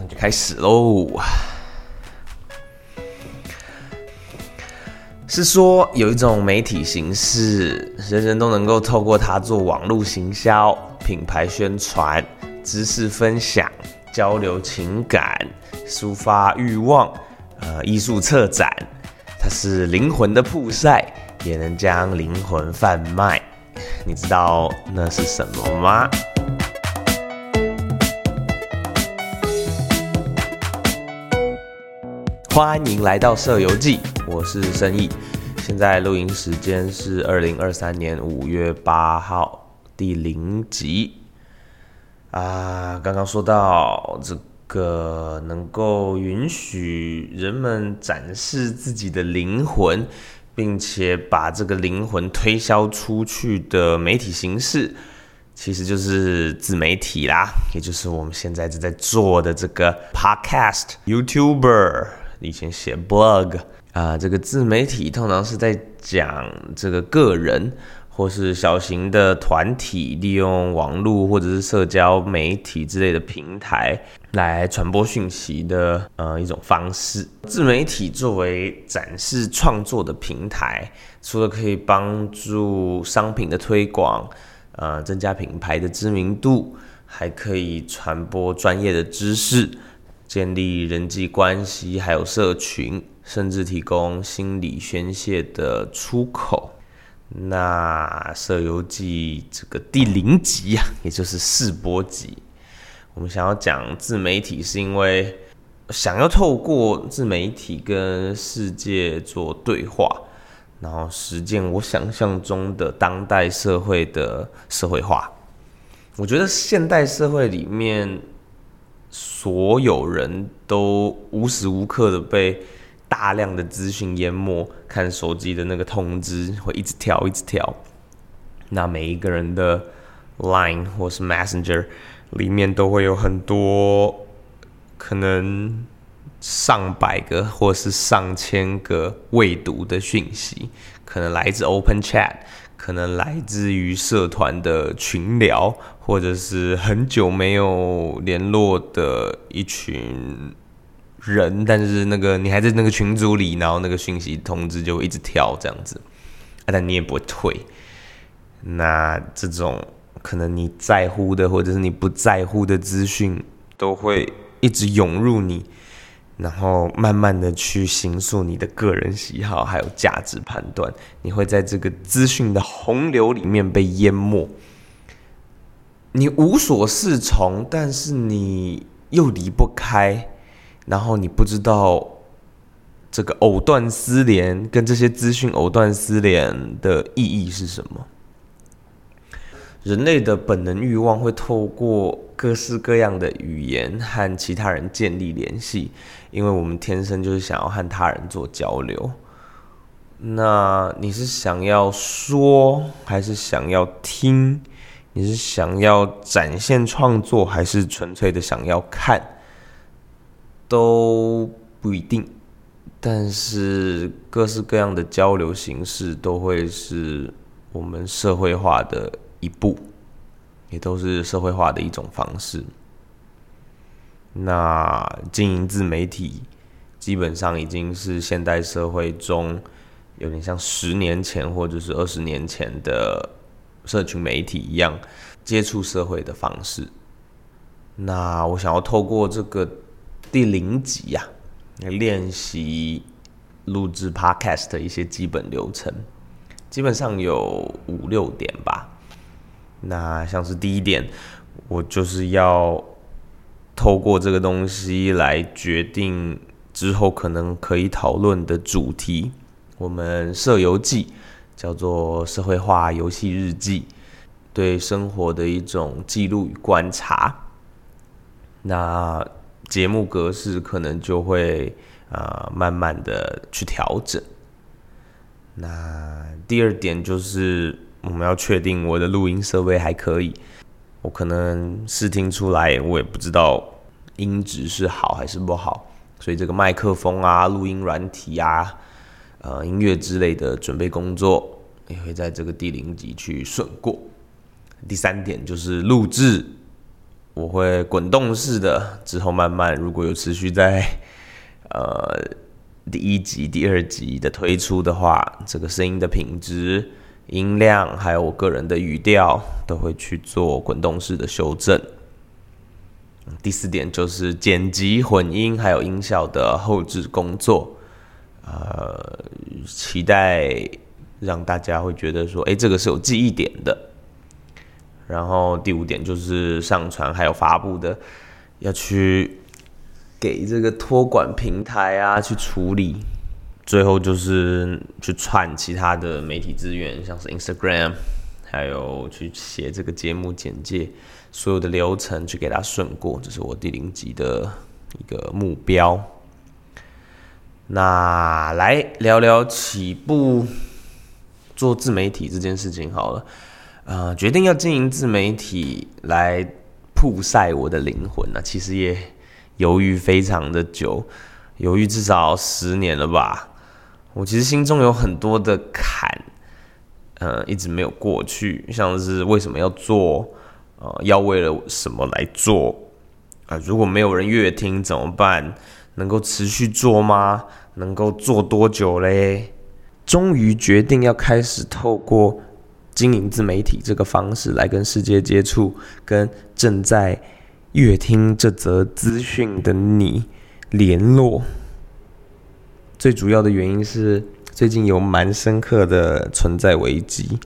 那就开始喽。是说有一种媒体形式，人人都能够透过它做网络行销、品牌宣传、知识分享、交流情感、抒发欲望、呃艺术策展，它是灵魂的曝晒，也能将灵魂贩卖。你知道那是什么吗？欢迎来到《社游记》，我是申毅。现在录音时间是二零二三年五月八号，第零集。啊，刚刚说到这个能够允许人们展示自己的灵魂，并且把这个灵魂推销出去的媒体形式，其实就是自媒体啦，也就是我们现在正在做的这个 Podcast YouTuber。以前写 blog 啊，这个自媒体通常是在讲这个个人或是小型的团体利用网络或者是社交媒体之类的平台来传播讯息的呃一种方式。自媒体作为展示创作的平台，除了可以帮助商品的推广，呃，增加品牌的知名度，还可以传播专业的知识。建立人际关系，还有社群，甚至提供心理宣泄的出口。那《社游记》这个第零集啊，也就是试播集，我们想要讲自媒体，是因为想要透过自媒体跟世界做对话，然后实践我想象中的当代社会的社会化。我觉得现代社会里面。所有人都无时无刻的被大量的资讯淹没，看手机的那个通知会一直跳，一直跳。那每一个人的 Line 或是 Messenger 里面都会有很多可能上百个或是上千个未读的讯息，可能来自 Open Chat。可能来自于社团的群聊，或者是很久没有联络的一群人，但是那个你还在那个群组里，然后那个讯息通知就一直跳这样子，啊但你也不会退。那这种可能你在乎的，或者是你不在乎的资讯，都会一直涌入你。然后慢慢的去形塑你的个人喜好，还有价值判断，你会在这个资讯的洪流里面被淹没，你无所适从，但是你又离不开，然后你不知道这个藕断丝连跟这些资讯藕断丝连的意义是什么。人类的本能欲望会透过各式各样的语言和其他人建立联系，因为我们天生就是想要和他人做交流。那你是想要说，还是想要听？你是想要展现创作，还是纯粹的想要看？都不一定。但是各式各样的交流形式都会是我们社会化的。一步，也都是社会化的一种方式。那经营自媒体，基本上已经是现代社会中有点像十年前或者是二十年前的社群媒体一样接触社会的方式。那我想要透过这个第零集呀，来练习录制 Podcast 的一些基本流程，基本上有五六点吧。那像是第一点，我就是要透过这个东西来决定之后可能可以讨论的主题。我们社游记叫做社会化游戏日记，对生活的一种记录与观察。那节目格式可能就会啊慢慢的去调整。那第二点就是。我们要确定我的录音设备还可以，我可能试听出来，我也不知道音质是好还是不好，所以这个麦克风啊、录音软体啊、呃音乐之类的准备工作也会在这个第零集去顺过。第三点就是录制我会滚动式的，之后慢慢如果有持续在 呃第一集、第二集的推出的话，这个声音的品质、音量还有我个人的语调都会去做滚动式的修正。第四点就是剪辑、混音还有音效的后置工作，呃，期待让大家会觉得说，哎，这个是有记忆点的。然后第五点就是上传还有发布的，要去给这个托管平台啊去处理。最后就是去串其他的媒体资源，像是 Instagram，还有去写这个节目简介，所有的流程去给它顺过，这是我第零集的一个目标。那来聊聊起步做自媒体这件事情好了。呃，决定要经营自媒体来曝晒我的灵魂呢，其实也犹豫非常的久，犹豫至少十年了吧。我其实心中有很多的坎，呃，一直没有过去，像是为什么要做，呃，要为了什么来做？啊，如果没有人阅听怎么办？能够持续做吗？能够做多久嘞？终于决定要开始透过。经营自媒体这个方式来跟世界接触，跟正在阅听这则资讯的你联络。最主要的原因是最近有蛮深刻的存在危机，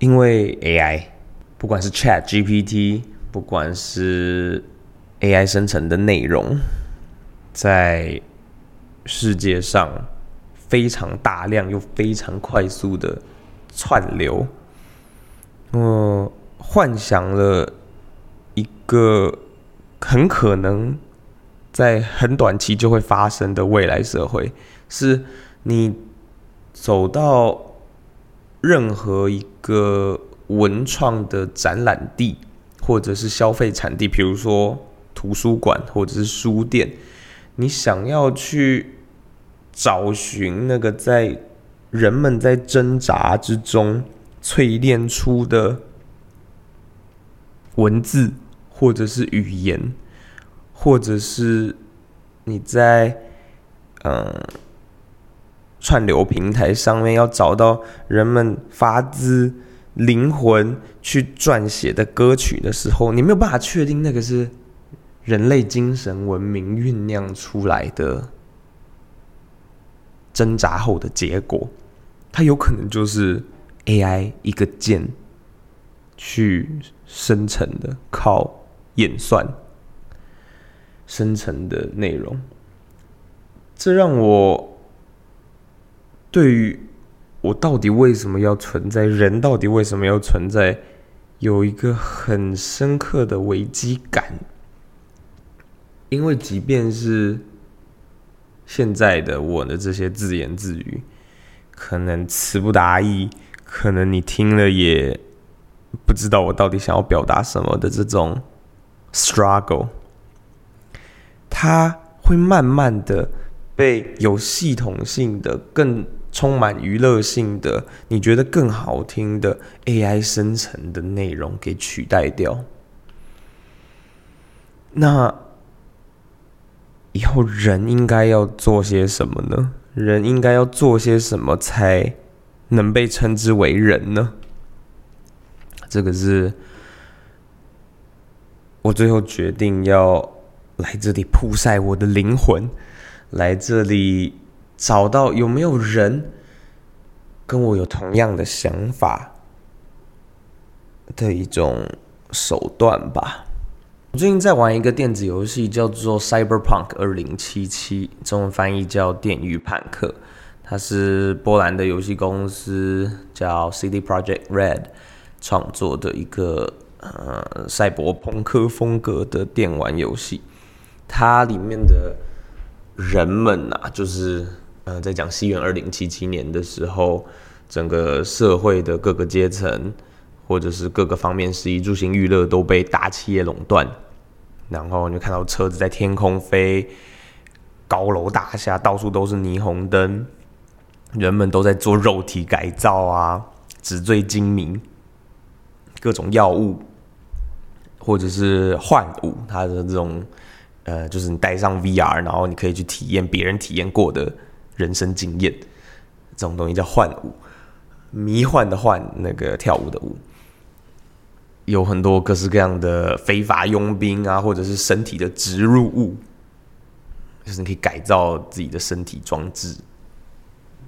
因为 AI，不管是 Chat GPT，不管是 AI 生成的内容，在世界上非常大量又非常快速的。串流，我幻想了一个很可能在很短期就会发生的未来社会，是你走到任何一个文创的展览地，或者是消费产地，比如说图书馆或者是书店，你想要去找寻那个在。人们在挣扎之中淬炼出的文字，或者是语言，或者是你在嗯串流平台上面要找到人们发自灵魂去撰写的歌曲的时候，你没有办法确定那个是人类精神文明酝酿出来的挣扎后的结果。它有可能就是 AI 一个键去生成的，靠演算生成的内容。这让我对于我到底为什么要存在，人到底为什么要存在，有一个很深刻的危机感。因为即便是现在的我的这些自言自语。可能词不达意，可能你听了也不知道我到底想要表达什么的这种 struggle，它会慢慢的被有系统性的、更充满娱乐性的、你觉得更好听的 AI 生成的内容给取代掉。那以后人应该要做些什么呢？人应该要做些什么才能被称之为人呢？这个是我最后决定要来这里曝晒我的灵魂，来这里找到有没有人跟我有同样的想法的一种手段吧。我最近在玩一个电子游戏，叫做《Cyberpunk 2077》，中文翻译叫《电狱叛客》。它是波兰的游戏公司叫 CD Project Red 创作的一个呃赛博朋克风格的电玩游戏。它里面的人们啊，就是呃在讲西元2077年的时候，整个社会的各个阶层或者是各个方面，食衣住行娱乐都被大企业垄断。然后你就看到车子在天空飞，高楼大厦到处都是霓虹灯，人们都在做肉体改造啊，纸醉金迷，各种药物或者是幻舞，它的这种呃，就是你戴上 VR，然后你可以去体验别人体验过的人生经验，这种东西叫幻舞，迷幻的幻，那个跳舞的舞，有很多各式各样的非法佣兵啊，或者是身体的植入物，就是你可以改造自己的身体装置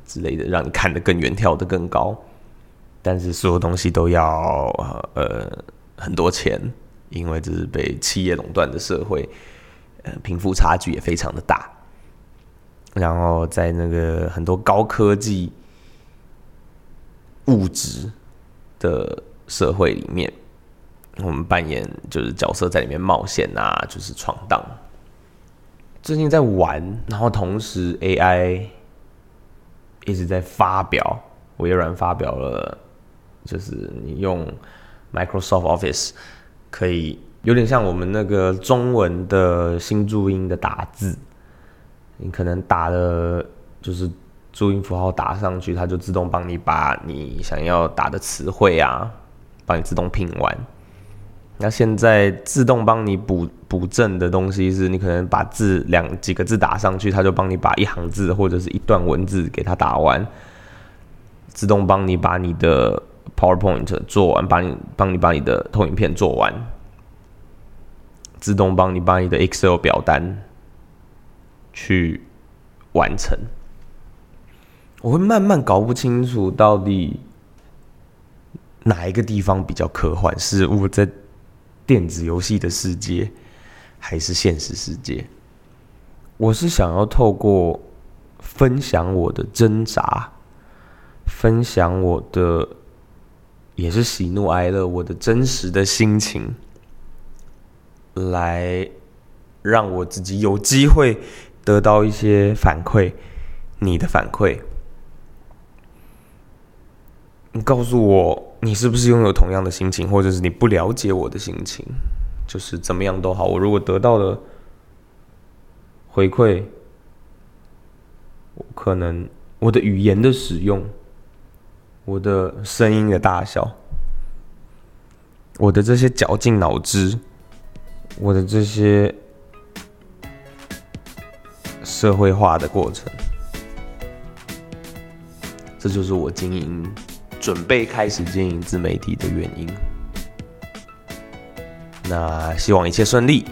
之类的，让你看得更远，跳得更高。但是所有东西都要呃很多钱，因为这是被企业垄断的社会，贫富差距也非常的大。然后在那个很多高科技物质的社会里面，我们扮演就是角色在里面冒险啊，就是闯荡。最近在玩，然后同时 AI 一直在发表，微软发表了。就是你用 Microsoft Office 可以有点像我们那个中文的新注音的打字，你可能打的就是注音符号打上去，它就自动帮你把你想要打的词汇啊，帮你自动拼完。那现在自动帮你补补正的东西是，你可能把字两几个字打上去，它就帮你把一行字或者是一段文字给它打完，自动帮你把你的。PowerPoint 做完，帮你帮你把你的投影片做完，自动帮你把你的 Excel 表单去完成。我会慢慢搞不清楚到底哪一个地方比较科幻，是我在电子游戏的世界，还是现实世界？我是想要透过分享我的挣扎，分享我的。也是喜怒哀乐，我的真实的心情，来让我自己有机会得到一些反馈，你的反馈，你告诉我你是不是拥有同样的心情，或者是你不了解我的心情，就是怎么样都好。我如果得到了回馈，可能我的语言的使用。我的声音的大小，我的这些绞尽脑汁，我的这些社会化的过程，这就是我经营、准备开始经营自媒体的原因。那希望一切顺利。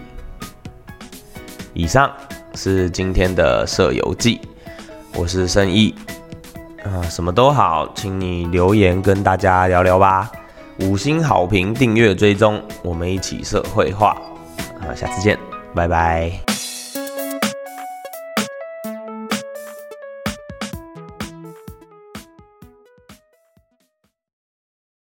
以上是今天的社游记，我是生意。啊，什么都好，请你留言跟大家聊聊吧。五星好评、订阅、追踪，我们一起社会化。啊，下次见，拜拜。